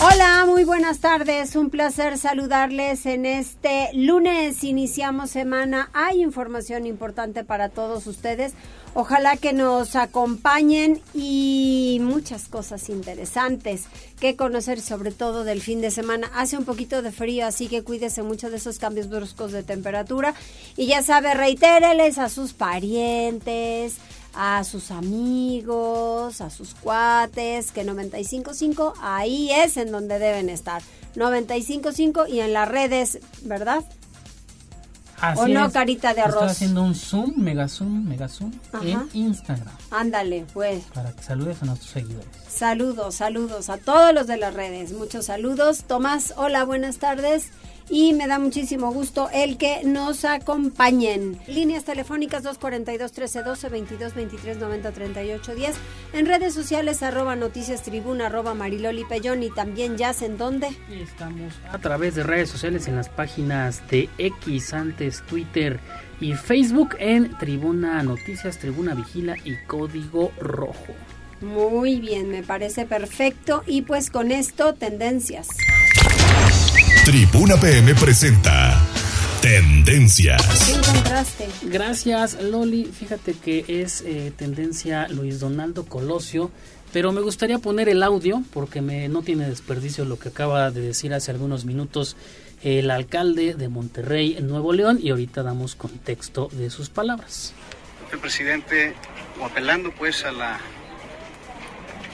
Hola, muy buenas tardes. Un placer saludarles en este lunes. Iniciamos semana. Hay información importante para todos ustedes. Ojalá que nos acompañen y muchas cosas interesantes que conocer, sobre todo del fin de semana. Hace un poquito de frío, así que cuídese mucho de esos cambios bruscos de temperatura. Y ya sabe, reitéreles a sus parientes, a sus amigos, a sus cuates, que 95.5 ahí es en donde deben estar. 95.5 y en las redes, ¿verdad? Así ¿O no, es. carita de arroz? Estoy haciendo un zoom, mega zoom, mega zoom en Instagram Ándale, pues. para que saludes a nuestros seguidores. Saludos, saludos a todos los de las redes. Muchos saludos. Tomás, hola, buenas tardes. Y me da muchísimo gusto el que nos acompañen. Líneas telefónicas 242-1312, 22-23-90-38-10. En redes sociales, arroba noticias tribuna, arroba mariloli pellón y también ya en dónde. Estamos a través de redes sociales en las páginas de X, antes Twitter y Facebook en Tribuna Noticias, Tribuna Vigila y Código Rojo. Muy bien, me parece perfecto. Y pues con esto, tendencias. Tribuna PM presenta Tendencias. ¿Qué encontraste? Gracias Loli, fíjate que es eh, tendencia Luis Donaldo Colosio, pero me gustaría poner el audio porque me, no tiene desperdicio lo que acaba de decir hace algunos minutos el alcalde de Monterrey, Nuevo León, y ahorita damos contexto de sus palabras. el presidente, o apelando pues a la,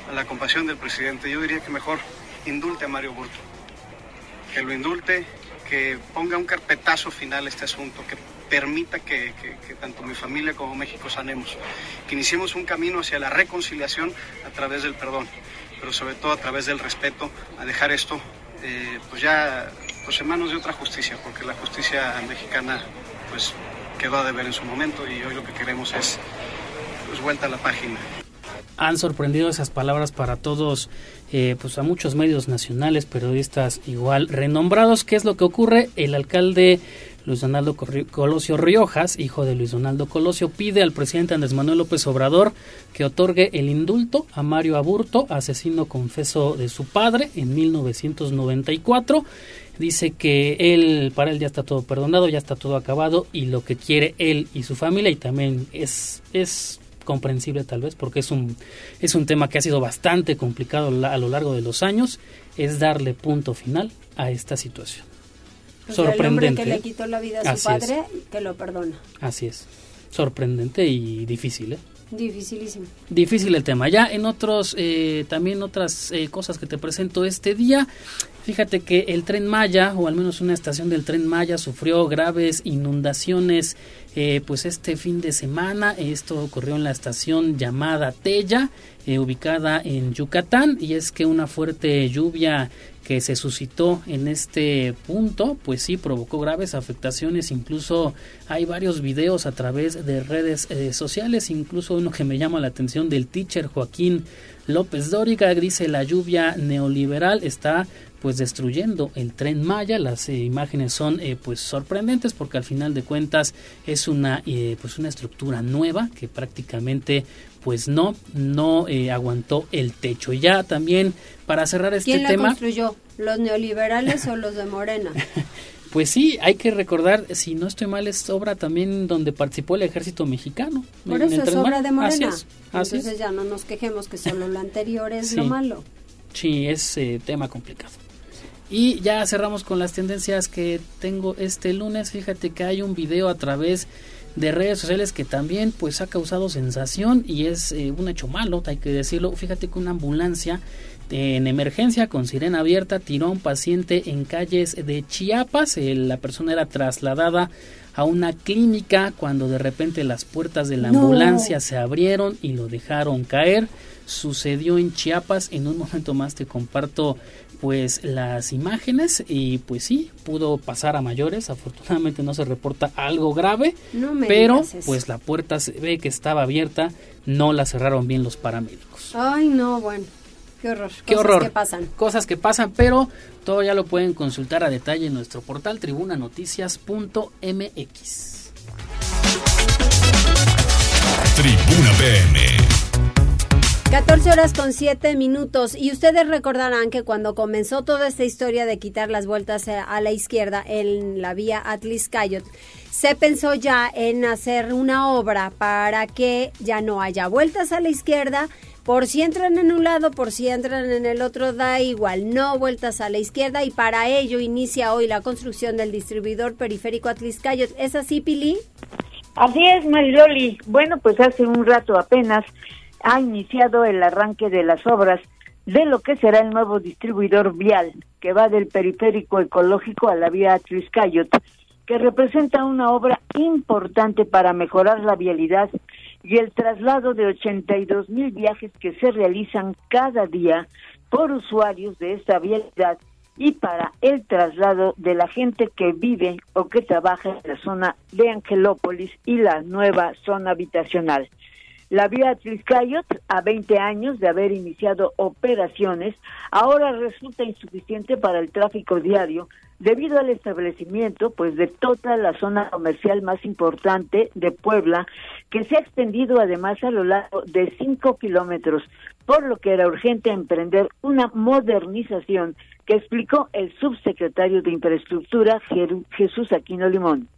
a la compasión del presidente, yo diría que mejor indulte a Mario Burto, que lo indulte, que ponga un carpetazo final a este asunto, que permita que, tanto mi familia como México sanemos, que iniciemos un camino hacia la reconciliación a través del perdón, pero sobre todo a través del respeto, a dejar esto eh, pues ya pues en manos de otra justicia, porque la justicia mexicana pues quedó a deber en su momento y hoy lo que queremos es pues vuelta a la página. Han sorprendido esas palabras para todos, eh, pues a muchos medios nacionales, periodistas igual renombrados. ¿Qué es lo que ocurre? El alcalde Luis Donaldo Colosio Riojas, hijo de Luis Donaldo Colosio, pide al presidente Andrés Manuel López Obrador que otorgue el indulto a Mario Aburto, asesino confeso de su padre en 1994. Dice que él, para él ya está todo perdonado, ya está todo acabado y lo que quiere él y su familia y también es, es comprensible tal vez porque es un, es un tema que ha sido bastante complicado a lo largo de los años, es darle punto final a esta situación. Pues el Sorprendente. hombre que le quitó la vida a su Así es. padre, que lo perdona. Así es. Sorprendente y difícil, ¿eh? Dificilísimo. Difícil el tema. Ya en otros, eh, también otras eh, cosas que te presento este día. Fíjate que el tren Maya, o al menos una estación del tren Maya, sufrió graves inundaciones eh, pues este fin de semana. Esto ocurrió en la estación llamada Tella, eh, ubicada en Yucatán. Y es que una fuerte lluvia que se suscitó en este punto, pues sí provocó graves afectaciones, incluso hay varios videos a través de redes eh, sociales, incluso uno que me llama la atención del teacher Joaquín López Dóriga, dice la lluvia neoliberal está pues destruyendo el tren Maya, las eh, imágenes son eh, pues sorprendentes porque al final de cuentas es una eh, pues una estructura nueva que prácticamente pues no no eh, aguantó el techo. Ya también para cerrar este ¿Quién la tema construyó? ¿Los neoliberales o los de Morena? Pues sí, hay que recordar, si no estoy mal, es obra también donde participó el ejército mexicano. Por eso es obra de Morena. Así es, así Entonces es. ya no nos quejemos que solo lo anterior es lo malo. Sí, es eh, tema complicado. Y ya cerramos con las tendencias que tengo este lunes. Fíjate que hay un video a través de redes sociales que también pues ha causado sensación y es eh, un hecho malo, hay que decirlo. Fíjate que una ambulancia en emergencia con sirena abierta tiró a un paciente en calles de Chiapas. Eh, la persona era trasladada a una clínica cuando de repente las puertas de la No. ambulancia se abrieron y lo dejaron caer sucedió en Chiapas. En un momento más te comparto pues las imágenes y pues sí, pudo pasar a mayores. Afortunadamente no se reporta algo grave, pero pues la puerta se ve que estaba abierta, no la cerraron bien los paramédicos. Ay, no, bueno. Qué horror. Qué Cosas horror. que pasan. Cosas que pasan, pero todo ya lo pueden consultar a detalle en nuestro portal tribunanoticias.mx. Tribuna PM. 14 horas con 7 minutos y ustedes recordarán que cuando comenzó toda esta historia de quitar las vueltas eh, a la izquierda en la vía Atlis Cayot, se pensó ya en hacer una obra para que ya no haya vueltas a la izquierda, por si entran en un lado, por si entran en el otro, da igual, no vueltas a la izquierda y para ello inicia hoy la construcción del distribuidor periférico Atlis Cayot. ¿Es así, Pili? Así es, Mariloli. Bueno, pues hace un rato apenas ha iniciado el arranque de las obras de lo que será el nuevo distribuidor vial que va del periférico ecológico a la vía Triscayot, que representa una obra importante para mejorar la vialidad y el traslado de 82 mil viajes que se realizan cada día por usuarios de esta vialidad y para el traslado de la gente que vive o que trabaja en la zona de Angelópolis y la nueva zona habitacional. La vía Tliscayot, a 20 años de haber iniciado operaciones, ahora resulta insuficiente para el tráfico diario debido al establecimiento pues de toda la zona comercial más importante de Puebla, que se ha extendido además a lo largo de 5 kilómetros, por lo que era urgente emprender una modernización que explicó el subsecretario de Infraestructura Jesús Aquino Limón.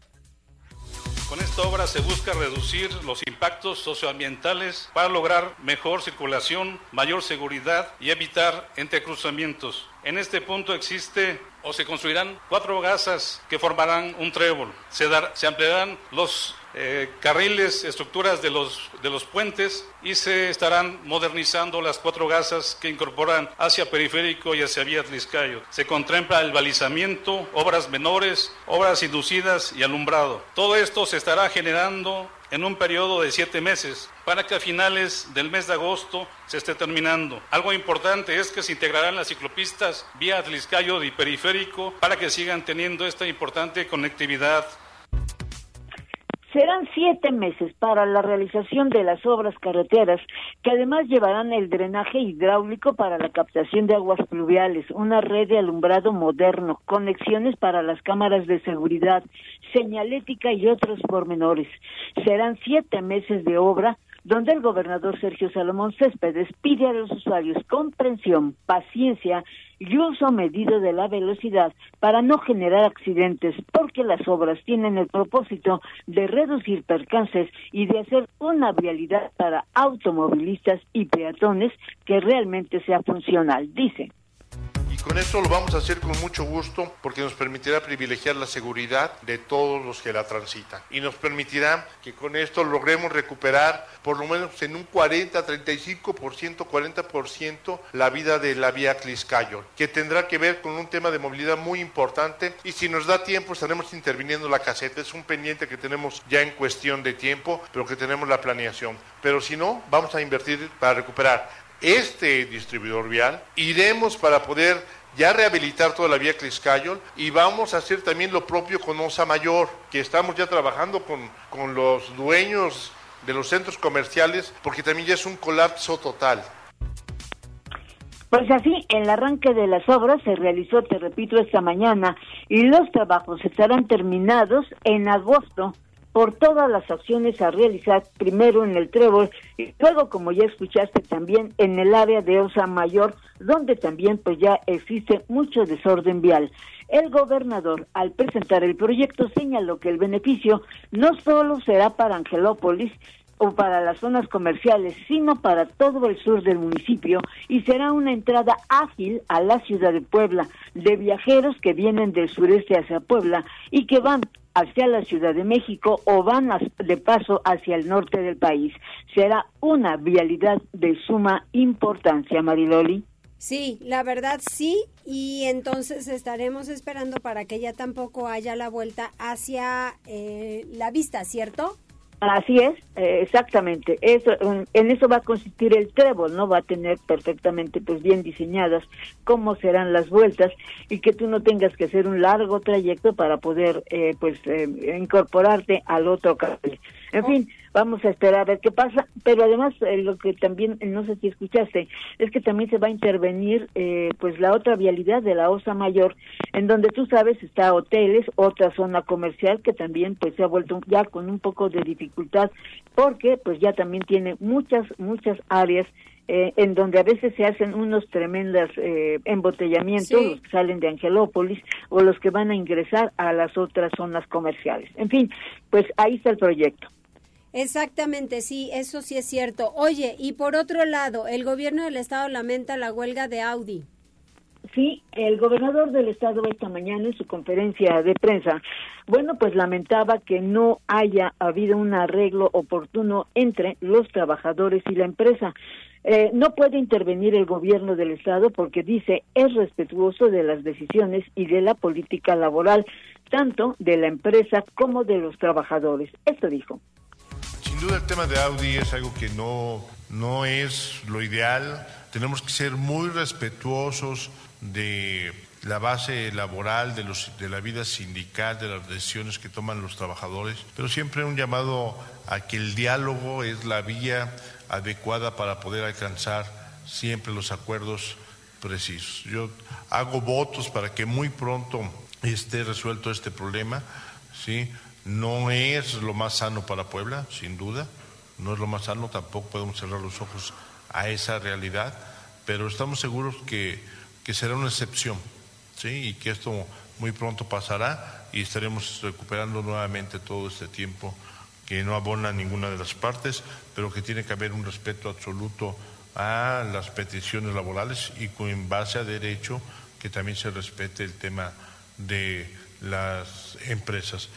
Con esta obra se busca reducir los impactos socioambientales para lograr mejor circulación, mayor seguridad y evitar entrecruzamientos. En este punto existe o se construirán cuatro gasas que formarán un trébol. Se, dar, se ampliarán los eh, carriles, estructuras de los, de los puentes y se estarán modernizando las cuatro gasas que incorporan hacia periférico y hacia vía Tliscayo. Se contempla el balizamiento, obras menores, obras inducidas y alumbrado. Todo esto se estará generando en un periodo de siete meses para que a finales del mes de agosto se esté terminando. Algo importante es que se integrarán las ciclopistas vía Atliscayo y periférico para que sigan teniendo esta importante conectividad Serán siete meses para la realización de las obras carreteras, que además llevarán el drenaje hidráulico para la captación de aguas pluviales, una red de alumbrado moderno, conexiones para las cámaras de seguridad, señalética y otros pormenores. Serán siete meses de obra donde el gobernador Sergio Salomón Céspedes pide a los usuarios comprensión, paciencia y uso medido de la velocidad para no generar accidentes, porque las obras tienen el propósito de reducir percances y de hacer una vialidad para automovilistas y peatones que realmente sea funcional, dice. Con esto lo vamos a hacer con mucho gusto porque nos permitirá privilegiar la seguridad de todos los que la transitan. Y nos permitirá que con esto logremos recuperar por lo menos en un 40, 35%, 40% la vida de la vía Cliscayo, que tendrá que ver con un tema de movilidad muy importante y si nos da tiempo estaremos interviniendo la caseta. Es un pendiente que tenemos ya en cuestión de tiempo, pero que tenemos la planeación. Pero si no, vamos a invertir para recuperar este distribuidor vial, iremos para poder ya rehabilitar toda la vía Cliscayol y vamos a hacer también lo propio con Osa Mayor, que estamos ya trabajando con, con los dueños de los centros comerciales, porque también ya es un colapso total. Pues así, el arranque de las obras se realizó, te repito, esta mañana y los trabajos estarán terminados en agosto por todas las acciones a realizar primero en el Trébol y luego, como ya escuchaste, también en el área de Osa Mayor, donde también pues ya existe mucho desorden vial. El gobernador, al presentar el proyecto, señaló que el beneficio no solo será para Angelópolis, o para las zonas comerciales, sino para todo el sur del municipio y será una entrada ágil a la ciudad de Puebla de viajeros que vienen del sureste hacia Puebla y que van hacia la Ciudad de México o van de paso hacia el norte del país. Será una vialidad de suma importancia, Mariloli. Sí, la verdad sí, y entonces estaremos esperando para que ya tampoco haya la vuelta hacia eh, la vista, ¿cierto? Así es, eh, exactamente. Eso, en eso va a consistir el trébol, ¿no? Va a tener perfectamente, pues, bien diseñadas cómo serán las vueltas y que tú no tengas que hacer un largo trayecto para poder, eh, pues, eh, incorporarte al otro cable. En fin, vamos a esperar a ver qué pasa, pero además eh, lo que también, no sé si escuchaste, es que también se va a intervenir eh, pues la otra vialidad de la Osa Mayor, en donde tú sabes está hoteles, otra zona comercial que también pues se ha vuelto ya con un poco de dificultad, porque pues ya también tiene muchas, muchas áreas eh, en donde a veces se hacen unos tremendos eh, embotellamientos, los que salen de Angelópolis o los que van a ingresar a las otras zonas comerciales. En fin, pues ahí está el proyecto. Exactamente, sí, eso sí es cierto. Oye, y por otro lado, el gobierno del estado lamenta la huelga de Audi. Sí, el gobernador del estado esta mañana en su conferencia de prensa, bueno, pues lamentaba que no haya habido un arreglo oportuno entre los trabajadores y la empresa. Eh, no puede intervenir el gobierno del estado porque dice es respetuoso de las decisiones y de la política laboral, tanto de la empresa como de los trabajadores. Esto dijo. Sin duda el tema de Audi es algo que no, no es lo ideal. Tenemos que ser muy respetuosos de la base laboral, de, los, de la vida sindical, de las decisiones que toman los trabajadores, pero siempre un llamado a que el diálogo es la vía adecuada para poder alcanzar siempre los acuerdos precisos. Yo hago votos para que muy pronto esté resuelto este problema, ¿sí? No es lo más sano para Puebla, sin duda, no es lo más sano, tampoco podemos cerrar los ojos a esa realidad, pero estamos seguros que, que será una excepción, ¿sí? Y que esto muy pronto pasará y estaremos recuperando nuevamente todo este tiempo que no abona ninguna de las partes, pero que tiene que haber un respeto absoluto a las peticiones laborales y con base a derecho que también se respete el tema de las empresas.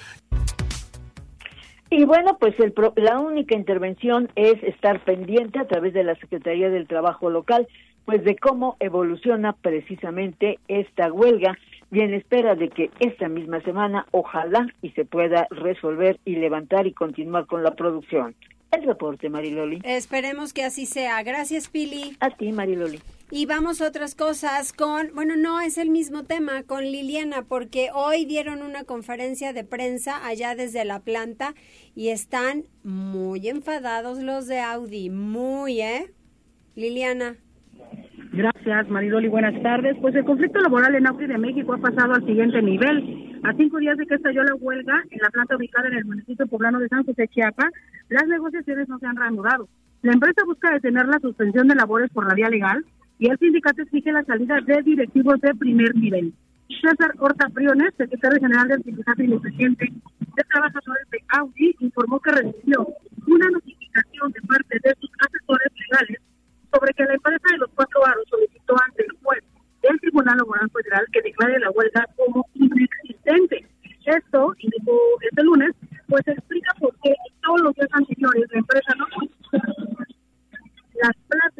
Y bueno, pues el, la única intervención es estar pendiente a través de la Secretaría del Trabajo local, pues de cómo evoluciona precisamente esta huelga y en espera de que esta misma semana ojalá y se pueda resolver y levantar y continuar con la producción. El reporte, Mariloli. Esperemos que así sea. Gracias, Pili. A ti, Mariloli. Y vamos a otras cosas con, bueno, no es el mismo tema, con Liliana, porque hoy dieron una conferencia de prensa allá desde la planta y están muy enfadados los de Audi, muy, ¿eh? Liliana. Gracias, Maridoli. Buenas tardes. Pues el conflicto laboral en Audi de México ha pasado al siguiente nivel. A cinco días de que estalló la huelga en la planta ubicada en el municipio poblano de San José Chiapa, las negociaciones no se han reanudado. La empresa busca detener la suspensión de labores por la vía legal y el sindicato exige la salida de directivos de primer nivel. César Horta Priones, secretario general del sindicato independiente de trabajadores de Audi, informó que recibió una notificación de parte de sus asesores legales sobre que la empresa de los cuatro varos solicitó ante el juez del Tribunal Laboral Federal que declare la huelga como inexistente. Esto, indicó este lunes, pues explica por qué en todos los días anteriores la empresa no las plazas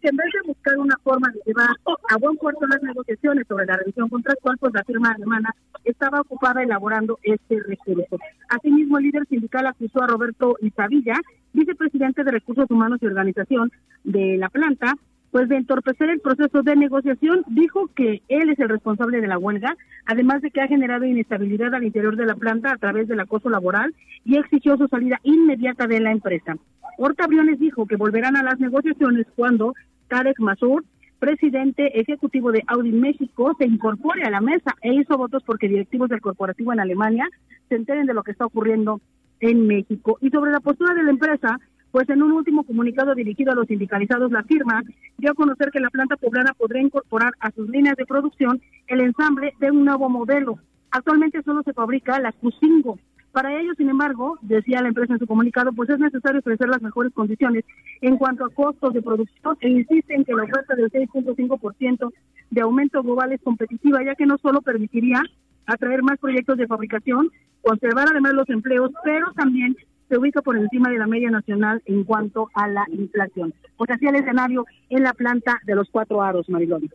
que en vez de buscar una forma de llevar a buen puerto las negociaciones sobre la revisión contractual, pues la firma alemana estaba ocupada elaborando este recurso. Asimismo, el líder sindical acusó a Roberto Isabilla, vicepresidente de Recursos Humanos y Organización de la planta, pues de entorpecer el proceso de negociación, dijo que él es el responsable de la huelga, además de que ha generado inestabilidad al interior de la planta a través del acoso laboral y exigió su salida inmediata de la empresa. Horta Briones dijo que volverán a las negociaciones cuando Tarek Masur, presidente ejecutivo de Audi México, se incorpore a la mesa e hizo votos porque directivos del corporativo en Alemania se enteren de lo que está ocurriendo en México. Y sobre la postura de la empresa, pues en un último comunicado dirigido a los sindicalizados, la firma dio a conocer que la planta poblana podrá incorporar a sus líneas de producción el ensamble de un nuevo modelo. Actualmente solo se fabrica la Q5. Para ello, sin embargo, decía la empresa en su comunicado, pues es necesario ofrecer las mejores condiciones en cuanto a costos de producción e insiste en que la oferta del 6.5% de aumento global es competitiva, ya que no solo permitiría atraer más proyectos de fabricación, conservar además los empleos, pero también se ubica por encima de la media nacional en cuanto a la inflación. Pues así el escenario en la planta de los cuatro aros, Marilón.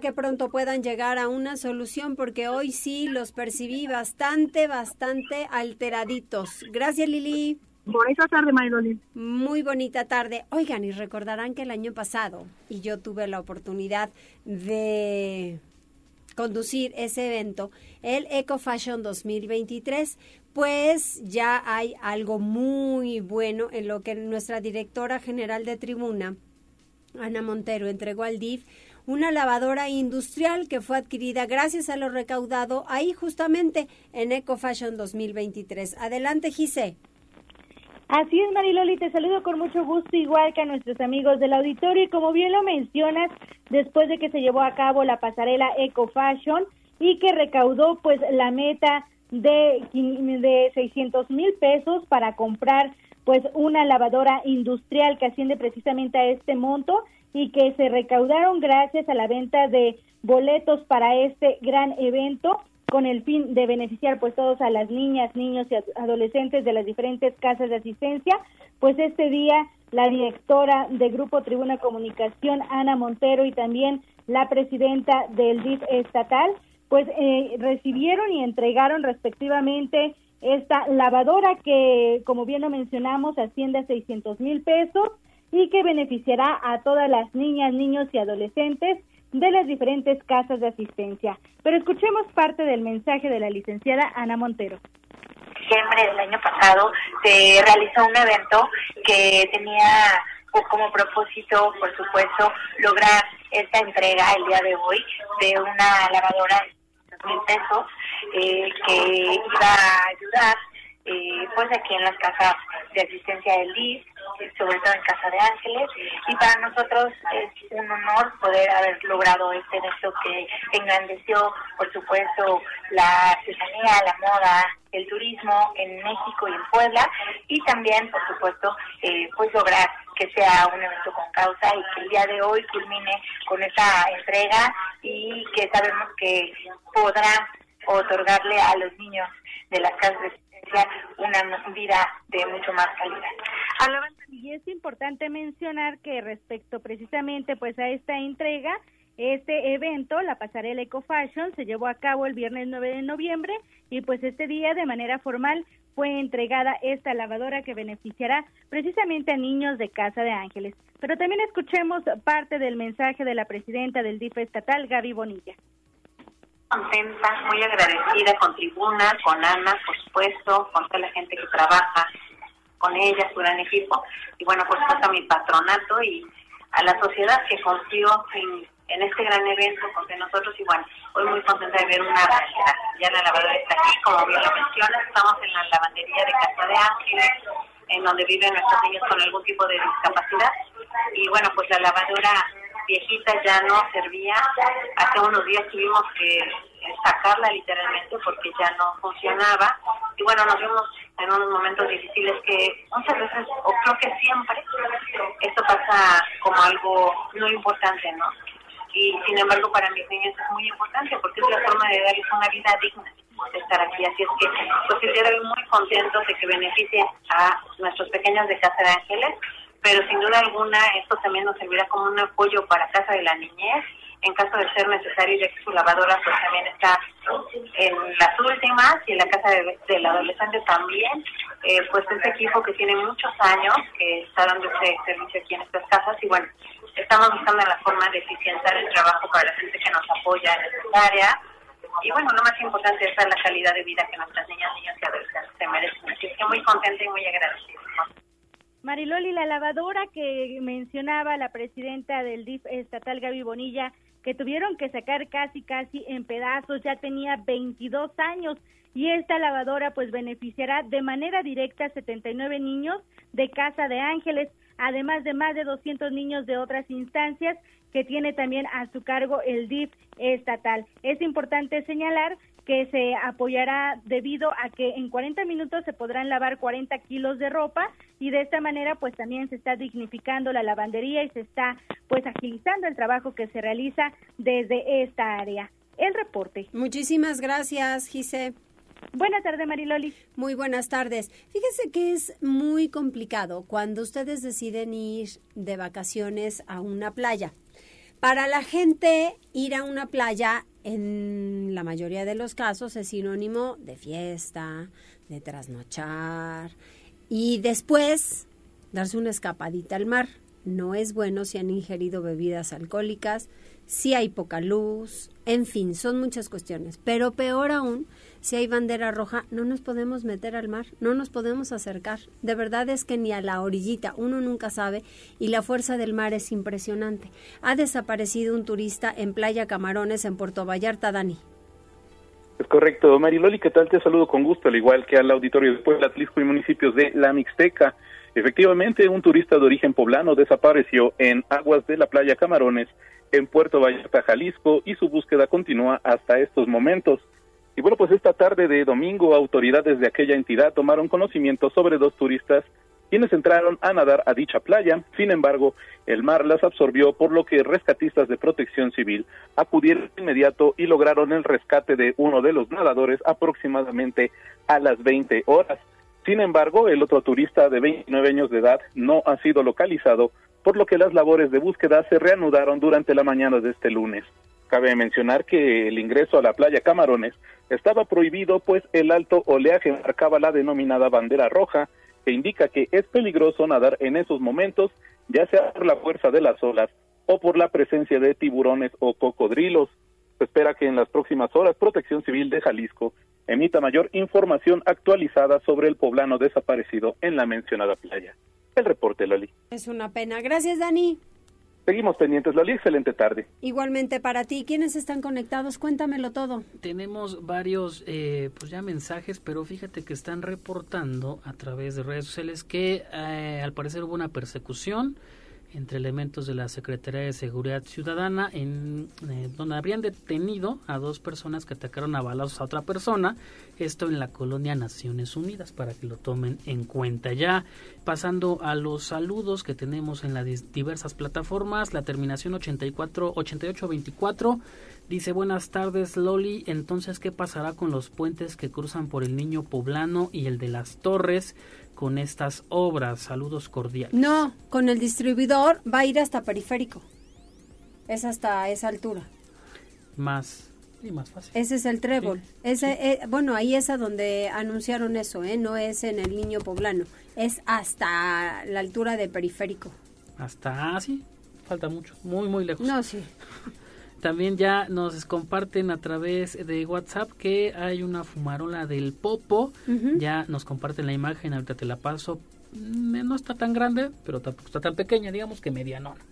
que pronto puedan llegar a una solución porque hoy sí los percibí bastante, bastante alteraditos. Gracias, Lili. Bonita tarde, Mariloli. Muy bonita tarde. Oigan, y recordarán que el año pasado, y yo tuve la oportunidad de conducir ese evento, el Eco Fashion 2023, pues ya hay algo muy bueno en lo que nuestra directora general de tribuna, Ana Montero, entregó al DIF una lavadora industrial que fue adquirida gracias a lo recaudado ahí justamente en Eco Fashion 2023. Adelante, Gise. Así es, Mariloli, te saludo con mucho gusto, igual que a nuestros amigos del auditorio. Y como bien lo mencionas, después de que se llevó a cabo la pasarela Eco Fashion y que recaudó pues la meta de, de 600 mil pesos para comprar pues una lavadora industrial que asciende precisamente a este monto y que se recaudaron gracias a la venta de boletos para este gran evento con el fin de beneficiar pues todos a las niñas, niños y adolescentes de las diferentes casas de asistencia, pues este día la directora de Grupo Tribuna Comunicación, Ana Montero, y también la presidenta del DIF estatal, pues eh, recibieron y entregaron respectivamente esta lavadora que, como bien lo mencionamos, asciende a 600 mil pesos y que beneficiará a todas las niñas, niños y adolescentes de las diferentes casas de asistencia. Pero escuchemos parte del mensaje de la licenciada Ana Montero. Diciembre del año pasado se realizó un evento que tenía pues, como propósito, por supuesto, lograr esta entrega el día de hoy de una lavadora mil pesos eh, que iba a ayudar eh, pues aquí en las casas de asistencia del DIF sobre todo en Casa de Ángeles, y para nosotros es un honor poder haber logrado este evento que engrandeció, por supuesto, la artesanía, la moda, el turismo en México y en Puebla, y también, por supuesto, eh, pues lograr que sea un evento con causa y que el día de hoy culmine con esa entrega y que sabemos que podrá otorgarle a los niños de las casas de una vida de mucho más calidad. Y es importante mencionar que respecto precisamente pues a esta entrega, este evento, la pasarela Eco Fashion, se llevó a cabo el viernes 9 de noviembre y pues este día de manera formal fue entregada esta lavadora que beneficiará precisamente a niños de Casa de Ángeles. Pero también escuchemos parte del mensaje de la presidenta del DIF estatal, Gaby Bonilla contenta, muy agradecida con Tribuna, con Ana, por supuesto, con toda la gente que trabaja con ella, su gran equipo, y bueno, por supuesto a mi patronato y a la sociedad que confió en, en este gran evento con nosotros, bueno, hoy muy contenta de ver una ya la lavadora está aquí, como bien lo menciona, estamos en la lavandería de Casa de Ángeles, en donde viven nuestros niños con algún tipo de discapacidad, y bueno, pues la lavadora viejita ya no servía. Hace unos días tuvimos que sacarla literalmente porque ya no funcionaba. Y bueno, nos vimos en unos momentos difíciles que muchas veces, o creo que siempre, esto pasa como algo no importante, ¿no? Y sin embargo para mis niños es muy importante porque es la forma de darles una vida digna de estar aquí. Así es que hoy muy contentos de que beneficie a nuestros pequeños de Casa de Ángeles pero sin duda alguna esto también nos servirá como un apoyo para Casa de la Niñez en caso de ser necesario, ya que su lavadora pues también está en las últimas y en la casa de, del adolescente también, eh, pues este equipo que tiene muchos años, que está dando ese servicio aquí en estas casas y bueno, estamos buscando la forma de eficientar el trabajo para la gente que nos apoya en esta área y bueno, lo más importante es la calidad de vida que nuestras niñas, niños y adolescentes se merecen. Así que muy contenta y muy agradecida. Mariloli, la lavadora que mencionaba la presidenta del DIF estatal, Gaby Bonilla, que tuvieron que sacar casi, casi en pedazos, ya tenía 22 años y esta lavadora pues beneficiará de manera directa a 79 niños de Casa de Ángeles, además de más de 200 niños de otras instancias que tiene también a su cargo el DIF estatal. Es importante señalar que se apoyará debido a que en 40 minutos se podrán lavar 40 kilos de ropa y de esta manera pues también se está dignificando la lavandería y se está pues agilizando el trabajo que se realiza desde esta área. El reporte. Muchísimas gracias, Gise. Buenas tardes, Mariloli. Muy buenas tardes. Fíjese que es muy complicado cuando ustedes deciden ir de vacaciones a una playa Para la gente, ir a una playa, en la mayoría de los casos, es sinónimo de fiesta, de trasnochar y después darse una escapadita al mar. No es bueno si han ingerido bebidas alcohólicas, si hay poca luz, en fin, son muchas cuestiones. Pero peor aún, si hay bandera roja, no nos podemos meter al mar, no nos podemos acercar. De verdad es que ni a la orillita, uno nunca sabe, y la fuerza del mar es impresionante. Ha desaparecido un turista en Playa Camarones, en Puerto Vallarta, Dani. Es correcto, Mariloli, ¿qué tal? Te saludo con gusto, al igual que al auditorio de Puebla, Atlisco y municipios de La Mixteca. Efectivamente, un turista de origen poblano desapareció en aguas de la playa Camarones en Puerto Vallarta, Jalisco, y su búsqueda continúa hasta estos momentos. Y bueno, pues esta tarde de domingo, autoridades de aquella entidad tomaron conocimiento sobre dos turistas quienes entraron a nadar a dicha playa. Sin embargo, el mar las absorbió, por lo que rescatistas de protección civil acudieron de inmediato y lograron el rescate de uno de los nadadores aproximadamente a las 20 horas. Sin embargo, el otro turista de 29 años de edad no ha sido localizado, por lo que las labores de búsqueda se reanudaron durante la mañana de este lunes. Cabe mencionar que el ingreso a la playa Camarones estaba prohibido pues el alto oleaje marcaba la denominada bandera roja, que indica que es peligroso nadar en esos momentos, ya sea por la fuerza de las olas o por la presencia de tiburones o cocodrilos. Se espera que en las próximas horas Protección Civil de Jalisco emita mayor información actualizada sobre el poblano desaparecido en la mencionada playa. El reporte, Loli. Es una pena. Gracias, Dani. Seguimos pendientes, Loli. Excelente tarde. Igualmente para ti. ¿Quiénes están conectados? Cuéntamelo todo. Tenemos varios, eh, pues ya mensajes, pero fíjate que están reportando a través de redes sociales que eh, al parecer hubo una persecución entre elementos de la Secretaría de Seguridad Ciudadana, en eh, donde habrían detenido a dos personas que atacaron a balazos a otra persona, esto en la colonia Naciones Unidas, para que lo tomen en cuenta. Ya pasando a los saludos que tenemos en las diversas plataformas, la terminación 84 8824 dice buenas tardes Loli, entonces qué pasará con los puentes que cruzan por el Niño Poblano y el de las Torres? Con estas obras. Saludos cordiales. No, con el distribuidor va a ir hasta periférico. Es hasta esa altura. Más y más fácil. Ese es el trébol. Ese, eh, bueno, ahí es a donde anunciaron eso, ¿eh? No es en el Niño Poblano. Es hasta la altura de periférico. Hasta, ah, sí, falta mucho, muy, muy lejos. No, sí. También ya nos comparten a través de WhatsApp que hay una fumarola del Popo. Ya nos comparten la imagen, ahorita te la paso. Mm, no está tan grande, pero tampoco está tan pequeña, digamos que medianona.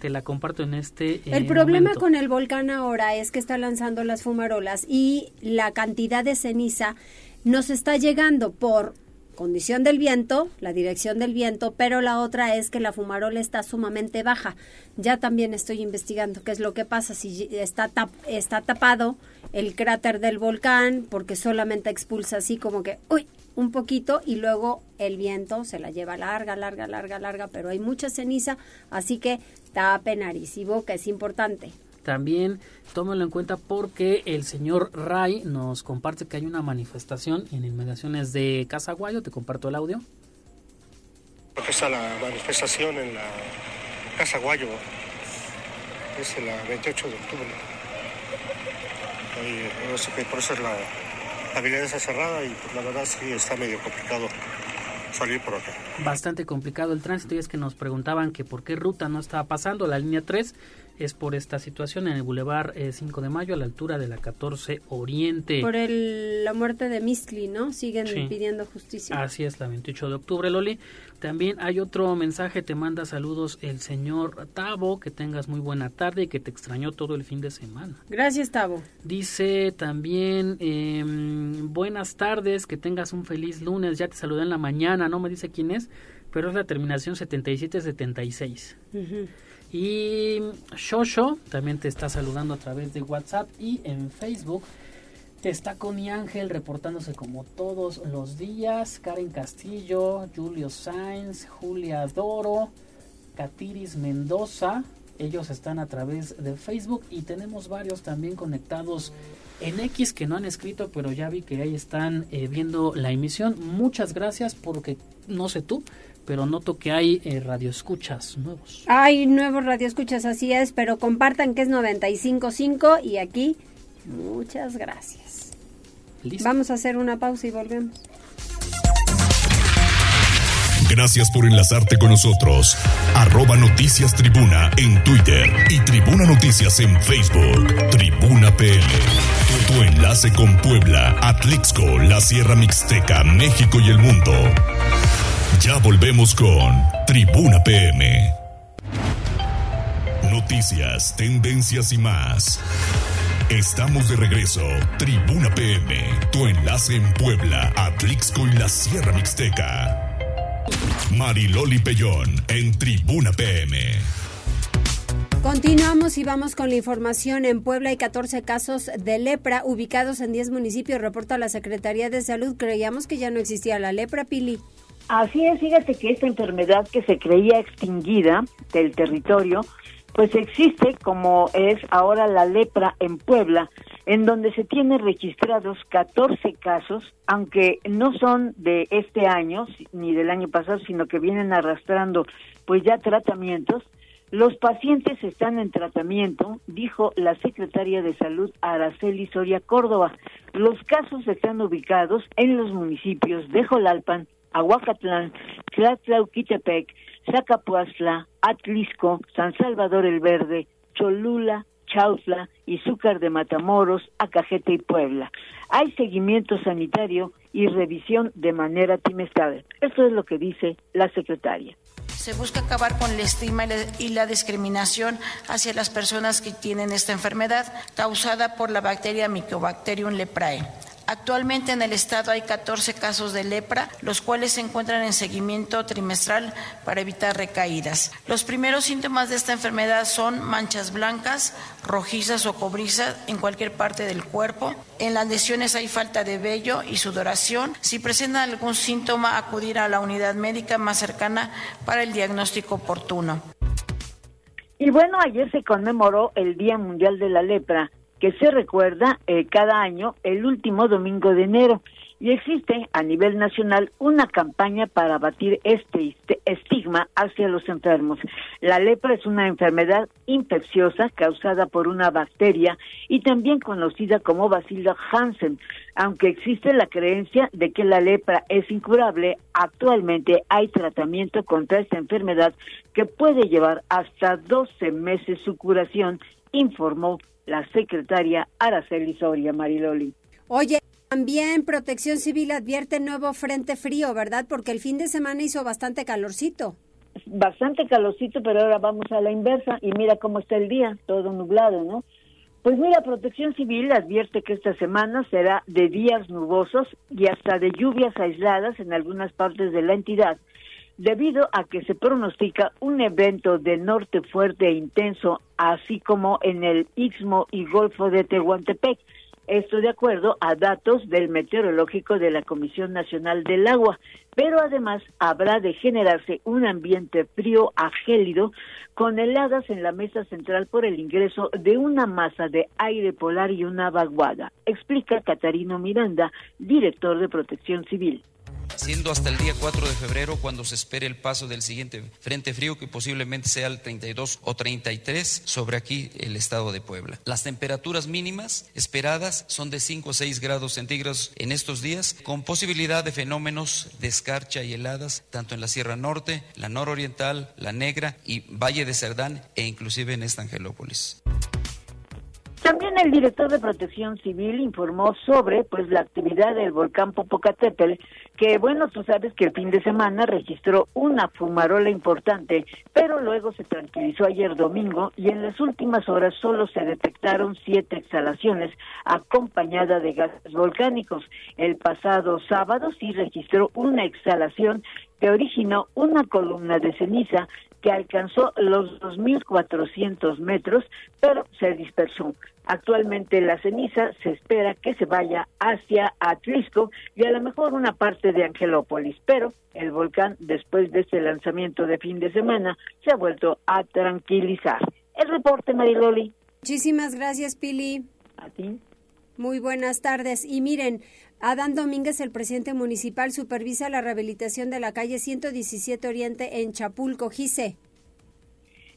Te la comparto en este. Eh, el problema con el volcán ahora es que está lanzando las fumarolas y la cantidad de ceniza nos está llegando por condición del viento, la dirección del viento, pero la otra es que la fumarola está sumamente baja. Ya también estoy investigando qué es lo que pasa si está, está tapado el cráter del volcán porque solamente expulsa así como que, uy, un poquito y luego el viento se la lleva larga, larga, larga, larga, pero hay mucha ceniza, así que tape nariz y boca, es importante. También tómelo en cuenta porque el señor Ray nos comparte que hay una manifestación en inmediaciones de Casaguayo. Te comparto el audio. Está la manifestación en la Casa Guayo. Es el 28 de octubre. no sé qué, por eso la, la violencia cerrada y pues, la verdad sí está medio complicado salir por acá. Bastante complicado el tránsito y es que nos preguntaban que por qué ruta no estaba pasando la línea 3 es por esta situación en el Boulevard 5 eh, de Mayo a la altura de la 14 Oriente. Por el, la muerte de Mistli, ¿no? Siguen pidiendo justicia. Así es, la 28 de octubre, Loli. También hay otro mensaje, te manda saludos el señor Tavo, que tengas muy buena tarde y que te extrañó todo el fin de semana. Gracias, Tavo. Dice también, em, buenas tardes, que tengas un feliz lunes, ya te saludé en la mañana, no me dice quién es, pero es la terminación 7776. Uh y Shosho también te está saludando a través de WhatsApp y en Facebook. Te está Connie Ángel reportándose como todos los días. Karen Castillo, Julio Sainz, Julia Doro, Catiris Mendoza. Ellos están a través de Facebook y tenemos varios también conectados en X que no han escrito, pero ya vi que ahí están eh, viendo la emisión. Muchas gracias porque no sé tú, pero noto que hay eh, radioescuchas nuevos. Hay nuevos radioescuchas, así es, pero compartan que es 95.5 y aquí muchas gracias. Vamos a hacer una pausa y volvemos. Gracias por enlazarte con nosotros. Arroba Noticias Tribuna en Twitter y Tribuna Noticias en Facebook. Tribuna PM. Tu, enlace con Puebla, Atlixco, la Sierra Mixteca, México y el mundo. Ya volvemos con Tribuna PM. Noticias, tendencias y más. Estamos de regreso. Tribuna PM, tu enlace en Puebla, Atlixco y la Sierra Mixteca. Mariloli Pellón en Tribuna PM. Continuamos y vamos con la información. En Puebla hay 14 casos de lepra ubicados en 10 municipios, reporta la Secretaría de Salud. Creíamos que ya no existía la lepra, Pili. Así es, fíjate que esta enfermedad que se creía extinguida del territorio, pues existe como es ahora la lepra en Puebla en donde se tienen registrados 14 casos, aunque no son de este año ni del año pasado, sino que vienen arrastrando pues ya tratamientos. Los pacientes están en tratamiento, dijo la secretaria de Salud Araceli Soria Córdoba. Los casos están ubicados en los municipios de Jolalpan, Aguacatlán, Tlatlauquitepec, Zacapuazla, Atlisco, San Salvador el Verde, Cholula, Chautla, Izúcar de Matamoros, Acajete y Puebla. Hay seguimiento sanitario y revisión de manera trimestral. Esto es lo que dice la secretaria. Se busca acabar con el estigma y la discriminación hacia las personas que tienen esta enfermedad causada por la bacteria Mycobacterium leprae Actualmente en el estado hay 14 casos de lepra, los cuales se encuentran en seguimiento trimestral para evitar recaídas. Los primeros síntomas de esta enfermedad son manchas blancas, rojizas o cobrizas en cualquier parte del cuerpo. En las lesiones hay falta de vello y sudoración. Si presentan algún síntoma, acudir a la unidad médica más cercana para el diagnóstico oportuno. Y bueno, ayer se conmemoró el Día Mundial de la Lepra que se recuerda eh, cada año el último domingo de enero. Y existe a nivel nacional una campaña para abatir este, estigma hacia los enfermos. La lepra es una enfermedad infecciosa causada por una bacteria y también conocida como bacilo Hansen. Aunque existe la creencia de que la lepra es incurable, actualmente hay tratamiento contra esta enfermedad que puede llevar hasta 12 meses su curación, informó la secretaria Araceli Soria Mariloli. Oye, también Protección Civil advierte nuevo frente frío, ¿verdad? Porque el fin de semana hizo bastante calorcito. Bastante calorcito, pero ahora vamos a la inversa y mira cómo está el día, todo nublado, ¿no? Pues mira, Protección Civil advierte que esta semana será de días nubosos y hasta de lluvias aisladas en algunas partes de la entidad, debido a que se pronostica un evento de norte fuerte e intenso, así como en el Istmo y Golfo de Tehuantepec. Esto de acuerdo a datos del meteorológico de la Comisión Nacional del Agua, pero además habrá de generarse un ambiente frío a gélido con heladas en la mesa central por el ingreso de una masa de aire polar y una vaguada, explica Catarino Miranda, director de Protección Civil siendo hasta el día 4 de febrero cuando se espere el paso del siguiente frente frío que posiblemente sea el 32 o 33 sobre aquí el estado de Puebla. Las temperaturas mínimas esperadas son de 5 o 6 grados centígrados en estos días, con posibilidad de fenómenos de escarcha y heladas tanto en la Sierra Norte, la nororiental, la Negra y Valle de Cerdán e inclusive en esta Angelópolis. También el director de Protección Civil informó sobre pues la actividad del volcán Popocatépetl, que bueno, tú sabes que el fin de semana registró una fumarola importante, pero luego se tranquilizó ayer domingo y en las últimas horas solo se detectaron siete exhalaciones acompañada de gases volcánicos. El pasado sábado sí registró una exhalación que originó una columna de ceniza que alcanzó los 2.400 metros, pero se dispersó. Actualmente la ceniza se espera que se vaya hacia Atlisco y a lo mejor una parte de Angelópolis, pero el volcán después de este lanzamiento de fin de semana se ha vuelto a tranquilizar. El reporte, Mariloli. Muchísimas gracias, Pili. A ti. Muy buenas tardes. Y miren, Adán Domínguez, el presidente municipal, supervisa la rehabilitación de la calle 117 Oriente en Chapulco, Gise.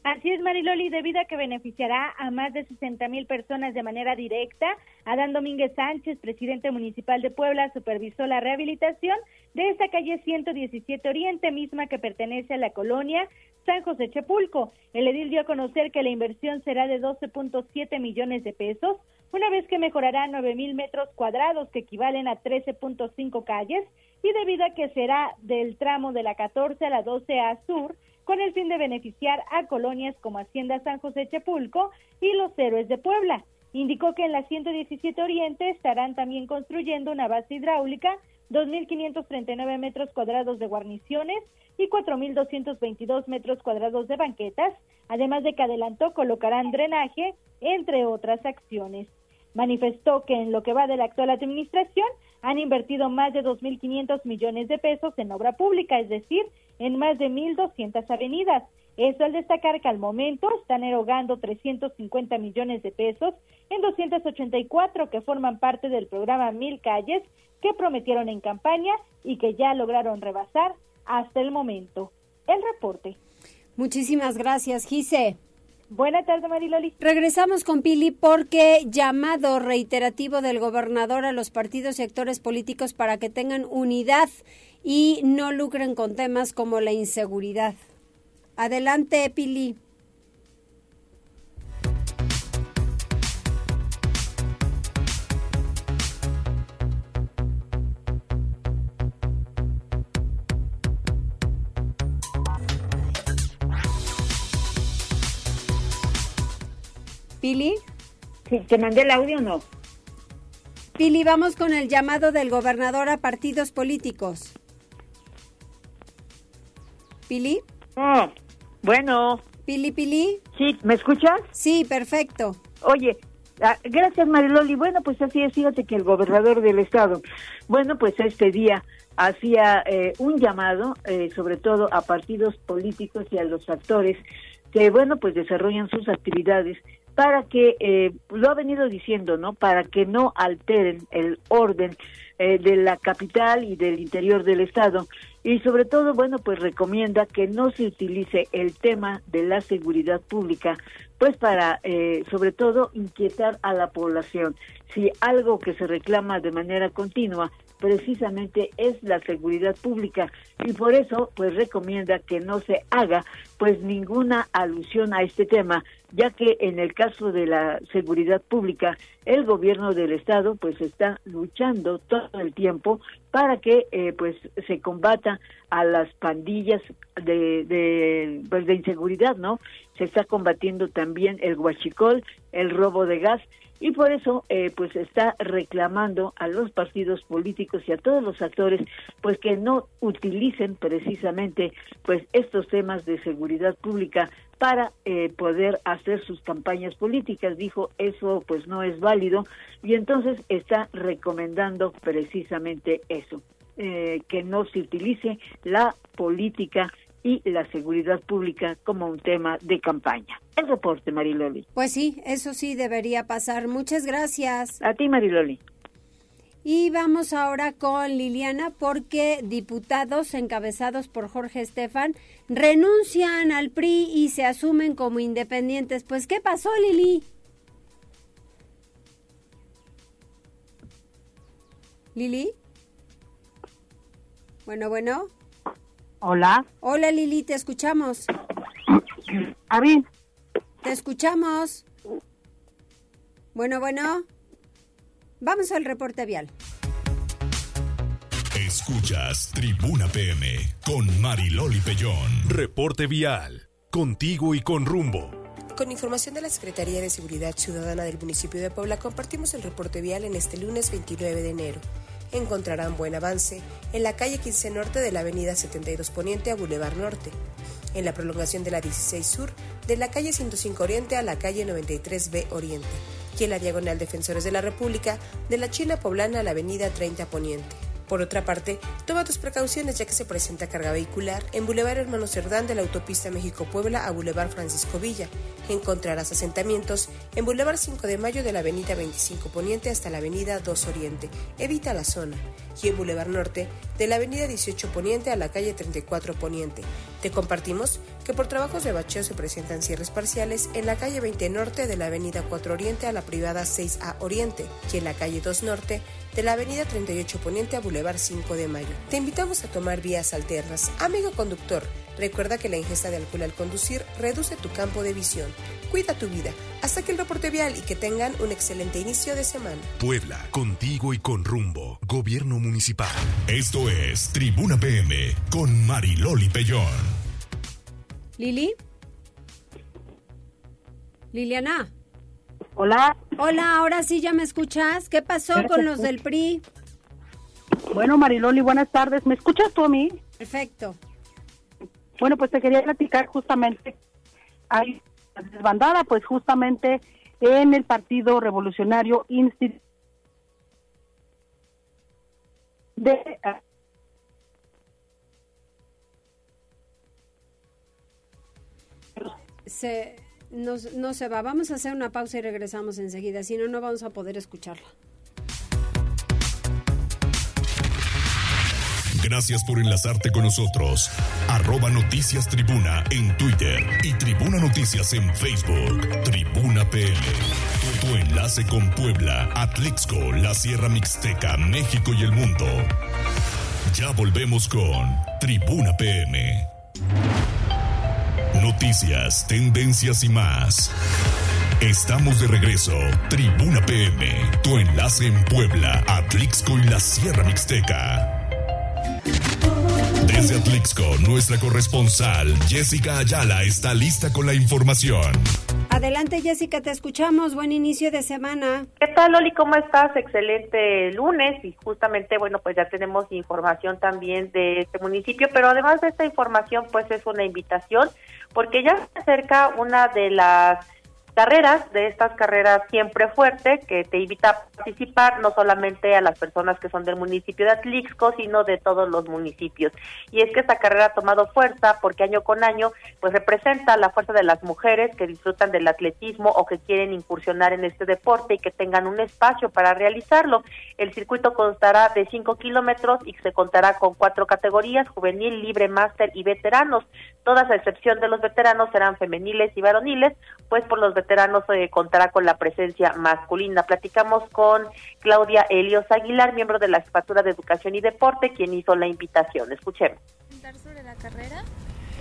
Así es, Mariloli, debido a que beneficiará a más de 60 mil personas de manera directa, Adán Domínguez Sánchez, presidente municipal de Puebla, supervisó la rehabilitación de esta calle 117 Oriente, misma que pertenece a la colonia San José Chapulco. El edil dio a conocer que la inversión será de 12.7 millones de pesos, una vez que mejorará 9 mil metros cuadrados, que equivalen a 13.5 calles, y debido a que será del tramo de la 14 a la 12A Sur, con el fin de beneficiar a colonias como Hacienda San José Chapulco y los Héroes de Puebla. Indicó que en la 117 Oriente estarán también construyendo una base hidráulica, 2.539 metros cuadrados de guarniciones y 4.222 metros cuadrados de banquetas, además de que adelantó colocarán drenaje, entre otras acciones. Manifestó que en lo que va de la actual administración han invertido más de 2.500 millones de pesos en obra pública, es decir, en más de 1.200 avenidas. Eso al destacar que al momento están erogando 350 millones de pesos en 284 que forman parte del programa Mil Calles que prometieron en campaña y que ya lograron rebasar hasta el momento. El reporte. Muchísimas gracias, Gise. Buenas tardes, Mariloli. Regresamos con Pili porque llamado reiterativo del gobernador a los partidos y actores políticos para que tengan unidad y no lucren con temas como la inseguridad. Adelante, Pili. Pili. Sí, ¿Te mandé el audio o no? Pili, vamos con el llamado del gobernador a partidos políticos. Pili. Oh, bueno. Pili, Pili. Sí, ¿me escuchas? Sí, perfecto. Oye, ah, gracias Mariloli. Bueno, pues así es, fíjate que el gobernador del estado, bueno, pues este día hacía eh, un llamado, eh, sobre todo a partidos políticos y a los actores que, bueno, pues desarrollan sus actividades para que, eh, lo ha venido diciendo, ¿no? Para que no alteren el orden eh, de la capital y del interior del Estado. Y sobre todo, bueno, pues recomienda que no se utilice el tema de la seguridad pública, pues para, eh, sobre todo, inquietar a la población. Si algo que se reclama de manera continua precisamente es la seguridad pública y por eso pues recomienda que no se haga pues ninguna alusión a este tema ya que en el caso de la seguridad pública el gobierno del estado pues está luchando todo el tiempo para que eh, pues se combata a las pandillas de, de pues de inseguridad no se está combatiendo también el huachicol el robo de gas y por eso eh, pues está reclamando a los partidos políticos y a todos los actores pues que no utilicen precisamente pues estos temas de seguridad pública para eh, poder hacer sus campañas políticas. Dijo eso pues no es válido y entonces está recomendando precisamente eso eh, que no se utilice la política y la seguridad pública como un tema de campaña. El reporte, Mariloli. Pues sí, eso sí debería pasar. Muchas gracias. A ti, Mariloli. Y vamos ahora con Liliana porque diputados encabezados por Jorge Estefan renuncian al PRI y se asumen como independientes. Pues, ¿qué pasó, Lili? Lili. Bueno, bueno. Hola. Hola Lili, te escuchamos. A ver. Te escuchamos. Bueno, bueno. Vamos al reporte vial. Escuchas Tribuna PM con Mariloli Pellón. Reporte vial. Contigo y con rumbo. Con información de la Secretaría de Seguridad Ciudadana del municipio de Puebla, compartimos el reporte vial en este lunes 29 de enero encontrarán buen avance en la calle 15 Norte de la avenida 72 Poniente a Boulevard Norte, en la prolongación de la 16 Sur de la calle 105 Oriente a la calle 93B Oriente y en la diagonal Defensores de la República de la China Poblana a la avenida 30 Poniente. Por otra parte, toma tus precauciones ya que se presenta carga vehicular en Boulevard Hermano Cerdán de la autopista México-Puebla a Boulevard Francisco Villa. Encontrarás asentamientos en Boulevard 5 de Mayo de la Avenida 25 Poniente hasta la Avenida 2 Oriente. Evita la zona. Y en Boulevard Norte de la Avenida 18 Poniente a la calle 34 Poniente. Te compartimos que por trabajos de bacheo se presentan cierres parciales en la calle 20 Norte de la Avenida 4 Oriente a la privada 6A Oriente y en la calle 2 Norte de la Avenida 38 Poniente a Boulevard 5 de Mayo. Te invitamos a tomar vías alternas. Amigo conductor, recuerda que la ingesta de alcohol al conducir reduce tu campo de visión. Cuida tu vida. Hasta que el reporte vial y que tengan un excelente inicio de semana. Puebla, contigo y con rumbo. Gobierno municipal. Esto es Tribuna PM con Mariloli Pellón. Lili. Liliana. Hola. Hola, ahora sí ya me escuchas. ¿Qué pasó con los del PRI? Bueno, Mariloli, buenas tardes. ¿Me escuchas tú a mí? Perfecto. Bueno, pues te quería platicar justamente. Hay desbandada, pues justamente en el Partido Revolucionario Instituto de Se, no, no se va. Vamos a hacer una pausa y regresamos enseguida. Si no, no vamos a poder escucharla. Gracias por enlazarte con nosotros. Arroba Noticias Tribuna en Twitter y Tribuna Noticias en Facebook. Tribuna PM. Tu, tu enlace con Puebla, Atlixco, la Sierra Mixteca, México y el mundo. Ya volvemos con Tribuna PM. Noticias, tendencias y más. Estamos de regreso. Tribuna PM, tu enlace en Puebla, Atlixco y la Sierra Mixteca. Desde Atlixco, nuestra corresponsal Jessica Ayala está lista con la información. Adelante, Jessica, te escuchamos. Buen inicio de semana. ¿Qué tal, Loli? ¿Cómo estás? Excelente lunes y justamente, bueno, pues ya tenemos información también de este municipio, pero además de esta información, pues es una invitación porque ya se acerca una de las carreras, de estas carreras siempre fuerte, que te invita a participar no solamente a las personas que son del municipio de Atlixco, sino de todos los municipios. Y es que esta carrera ha tomado fuerza porque año con año pues representa la fuerza de las mujeres que disfrutan del atletismo o que quieren incursionar en este deporte y que tengan un espacio para realizarlo. El circuito constará de 5 kilómetros y se contará con cuatro categorías, juvenil, libre, máster y veteranos. Todas a excepción de los veteranos serán femeniles y varoniles, pues por los veteranos se contará con la presencia masculina. Platicamos con Claudia Helios Aguilar, miembro de la Jefatura de Educación y Deporte, quien hizo la invitación. Escuchemos. sobre la carrera?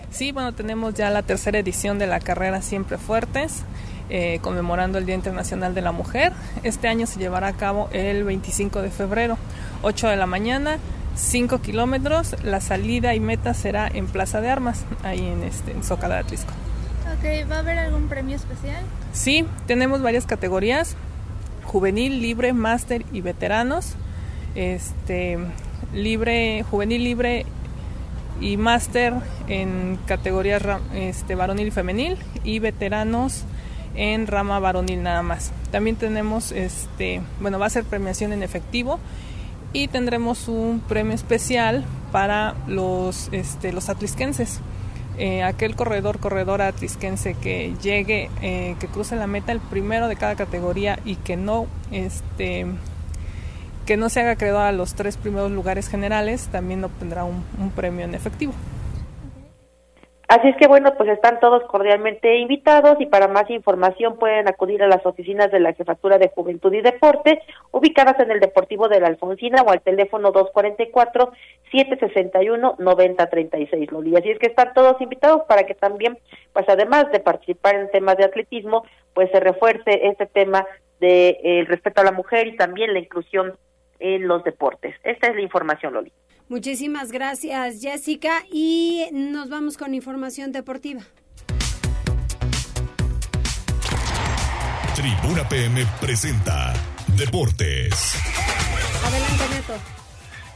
Sí, bueno, tenemos ya la tercera edición de la carrera Siempre Fuertes. Eh, conmemorando el Día Internacional de la Mujer. Este año se llevará a cabo el 25 de febrero, 8 de la mañana, 5 kilómetros. La salida y meta será en Plaza de Armas, ahí en, este, en Zócalo de Atlisco. ¿Va a haber algún premio especial? Sí, tenemos varias categorías, juvenil, libre, máster y veteranos. Este, libre, juvenil libre y máster en categorías este, varonil y femenil y veteranos en rama varonil nada más. También tenemos, este, bueno, va a ser premiación en efectivo y tendremos un premio especial para los, este, los atlisquenses. Eh, aquel corredor, corredora atlisquense que llegue, eh, que cruce la meta, el primero de cada categoría y que no, este, que no se haga acreedor a los tres primeros lugares generales, también obtendrá un premio en efectivo. Así es que bueno, pues están todos cordialmente invitados y para más información pueden acudir a las oficinas de la Jefatura de Juventud y Deporte, ubicadas en el Deportivo de la Alfonsina o al teléfono 244-761-9036, Loli. Así es que están todos invitados para que también, pues además de participar en temas de atletismo, pues se refuerce este tema de eh, el respeto a la mujer y también la inclusión en los deportes. Esta es la información, Loli. Muchísimas gracias, Jessica. Y nos vamos con información deportiva. Tribuna PM presenta Deportes. Adelante, Neto.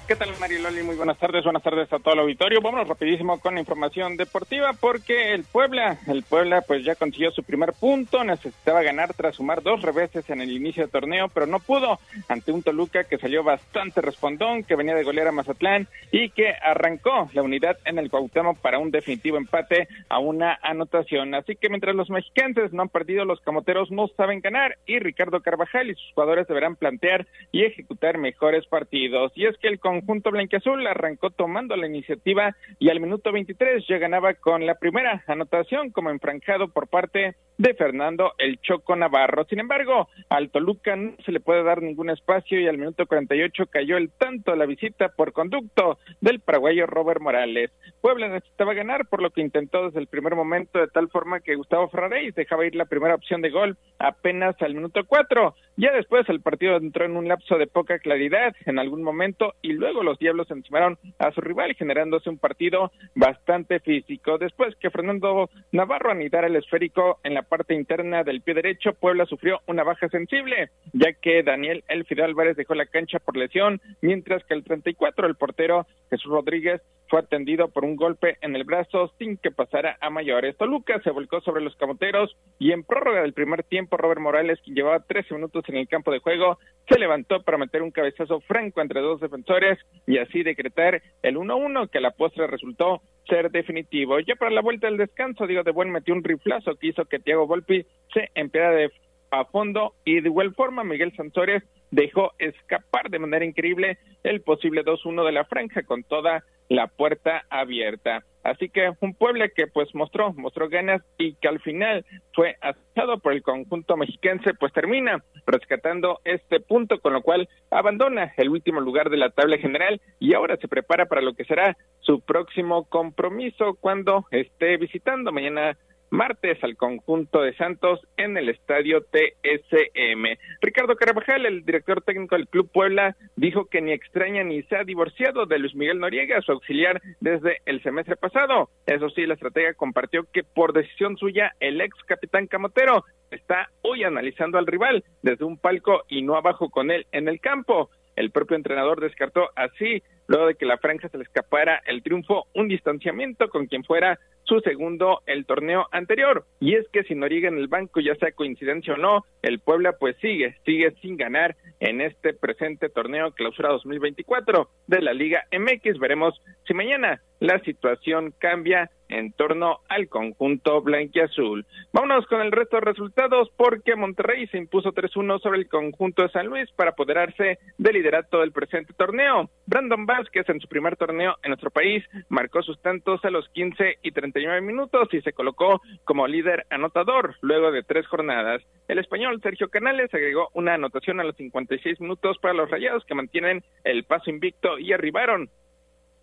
¿Qué tal, Mariloli? Muy buenas tardes, buenas tardes a todo el auditorio. Vámonos rapidísimo con la información deportiva porque el Puebla, el Puebla pues ya consiguió su primer punto, necesitaba ganar tras sumar dos reveses en el inicio del torneo, pero no pudo ante un Toluca que salió bastante respondón, que venía de golear a Mazatlán y que arrancó la unidad en el Cuauhtémoc para un definitivo empate a una anotación. Así que mientras los mexicanos no han perdido, los camoteros no saben ganar y Ricardo Carvajal y sus jugadores deberán plantear y ejecutar mejores partidos. Y es que el conjunto blanquiazul arrancó tomando la iniciativa y al minuto 23 ya ganaba con la primera anotación como enfranjado por parte de Fernando el Choco Navarro. Sin embargo, al Toluca no se le puede dar ningún espacio y al minuto 48 cayó el tanto de la visita por conducto del paraguayo Robert Morales. Puebla necesitaba ganar por lo que intentó desde el primer momento de tal forma que Gustavo Ferraréis dejaba ir la primera opción de gol apenas al minuto 4. Ya después el partido entró en un lapso de poca claridad en algún momento y luego los Diablos encimaron a su rival generándose un partido bastante físico. Después que Fernando Navarro anidara el esférico en la parte interna del pie derecho, Puebla sufrió una baja sensible, ya que Daniel Elfidel Álvarez dejó la cancha por lesión, mientras que el 34, el portero Jesús Rodríguez, fue atendido por un golpe en el brazo sin que pasara a mayores. Toluca se volcó sobre los camoteros y en prórroga del primer tiempo, Robert Morales, quien llevaba 13 minutos en el campo de juego, se levantó para meter un cabezazo franco entre dos defensores y así decretar el 1-1 que a la postre resultó ser definitivo. Ya para la vuelta del descanso, Diego de Buen metió un riflazo que hizo que Thiago Volpi se empeara de a fondo y de igual forma Miguel Sansores dejó escapar de manera increíble el posible 2-1 de la franja con toda la puerta abierta. Así que un Puebla que pues mostró, mostró ganas y que al final fue aceptado por el conjunto mexiquense, pues termina rescatando este punto, con lo cual abandona el último lugar de la tabla general y ahora se prepara para lo que será su próximo compromiso cuando esté visitando mañana martes al conjunto de Santos en el estadio TSM. Ricardo Carvajal, el director técnico del Club Puebla, dijo que ni extraña ni se ha divorciado de Luis Miguel Noriega, su auxiliar desde el semestre pasado. Eso sí, la estratega compartió que por decisión suya, el ex capitán Camotero está hoy analizando al rival desde un palco y no abajo con él en el campo. El propio entrenador descartó así, luego de que la franja se le escapara el triunfo, un distanciamiento con quien fuera su segundo el torneo anterior. Y es que si Noriega en el banco, ya sea coincidencia o no, el Puebla pues sigue, sigue sin ganar en este presente torneo clausura 2024 de la Liga MX. Veremos si mañana la situación cambia en torno al conjunto blanquiazul. Vámonos con el resto de resultados porque Monterrey se impuso 3-1 sobre el conjunto de San Luis para apoderarse del liderato del presente torneo. Brandon Vázquez en su primer torneo en nuestro país marcó sus tantos a los 15 y 39 minutos y se colocó como líder anotador luego de tres jornadas. El español Sergio Canales agregó una anotación a los 56 minutos para los Rayados que mantienen el paso invicto y arribaron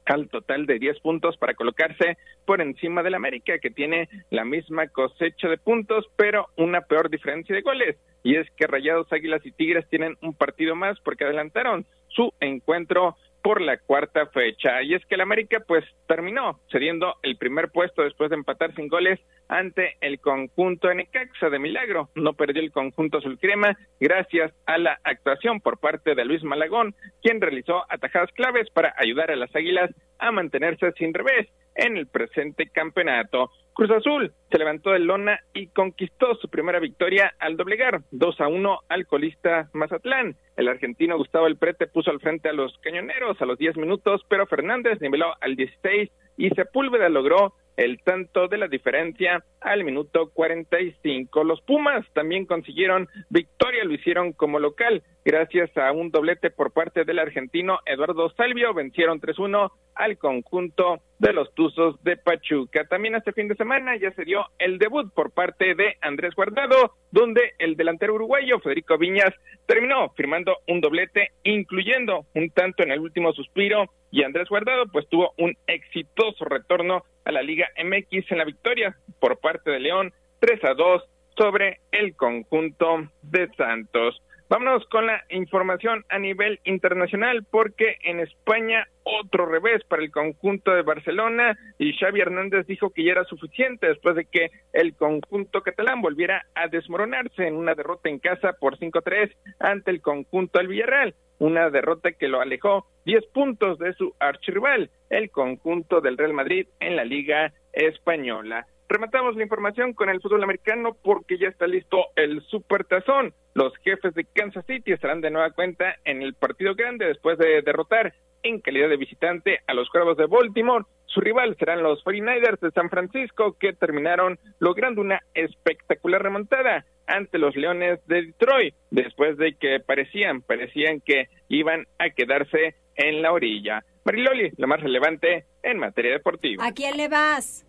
al total de 10 puntos para colocarse por encima del América, que tiene la misma cosecha de puntos, pero una peor diferencia de goles. Y es que Rayados, Águilas y Tigres tienen un partido más porque adelantaron su encuentro por la cuarta fecha. Y es que el América pues terminó cediendo el primer puesto después de empatar sin goles ante el conjunto Necaxa de Milagro. No perdió el conjunto azul crema gracias a la actuación por parte de Luis Malagón, quien realizó atajadas claves para ayudar a las Águilas a mantenerse sin revés en el presente campeonato. Cruz Azul se levantó de lona y conquistó su primera victoria al doblegar 2 a 1 al colista Mazatlán. El argentino Gustavo El Prete puso al frente a los cañoneros a los 10 minutos, pero Fernández niveló al 16 y Sepúlveda logró el tanto de la diferencia al minuto 45. Los Pumas también consiguieron victoria, lo hicieron como local, gracias a un doblete por parte del argentino Eduardo Salvio, vencieron 3-1 al conjunto de los Tuzos de Pachuca. También este fin de semana ya se dio el debut por parte de Andrés Guardado, donde el delantero uruguayo Federico Viñas terminó firmando un doblete, incluyendo un tanto en el último suspiro, y Andrés Guardado pues tuvo un exitoso retorno a la Liga MX en la victoria por parte de León 3 a 2 sobre el conjunto de Santos. Vámonos con la información a nivel internacional porque en España otro revés para el conjunto de Barcelona y Xavi Hernández dijo que ya era suficiente después de que el conjunto catalán volviera a desmoronarse en una derrota en casa por 5-3 ante el conjunto del Villarreal, una derrota que lo alejó 10 puntos de su archirrival, el conjunto del Real Madrid en la Liga Española. Rematamos la información con el fútbol americano porque ya está listo el Supertazón. Los jefes de Kansas City estarán de nueva cuenta en el partido grande después de derrotar en calidad de visitante a los Cuervos de Baltimore. Su rival serán los 49ers de San Francisco que terminaron logrando una espectacular remontada ante los Leones de Detroit después de que parecían, parecían que iban a quedarse en la orilla. Mariloli, lo más relevante en materia deportiva. ¿A quién le vas?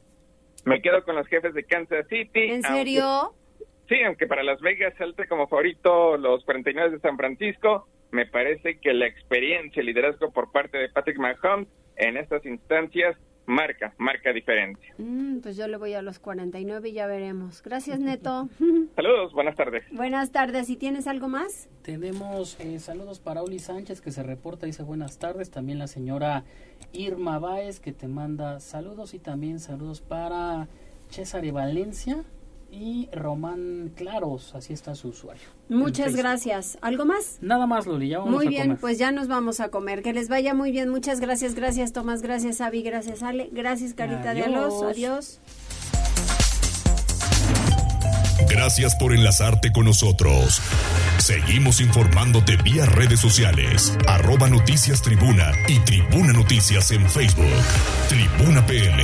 Me quedo con los jefes de Kansas City. ¿En serio? sí, aunque para Las Vegas salte como favorito los 49 de San Francisco, me parece que la experiencia y liderazgo por parte de Patrick Mahomes en estas instancias marca, marca diferencia. Mm, pues yo le voy a los 49 y ya veremos. Gracias, Neto. Saludos, buenas tardes. Buenas tardes. ¿Y tienes algo más? Tenemos eh, saludos para Oli Sánchez que se reporta, dice buenas tardes. También la señora Irma Báez que te manda saludos y también saludos para César Valencia y Román Claros, así está su usuario. Muchas gracias. ¿Algo más? Nada más, Loli, ya vamos Muy a bien, comer. pues ya nos vamos a comer. Que les vaya muy bien. Muchas gracias, gracias Tomás, gracias Avi, gracias Ale, gracias Carita de Alos. Adiós. Adiós. Gracias por enlazarte con nosotros. Seguimos informándote vía redes sociales, arroba noticias tribuna y tribuna noticias en Facebook. Tribuna PM.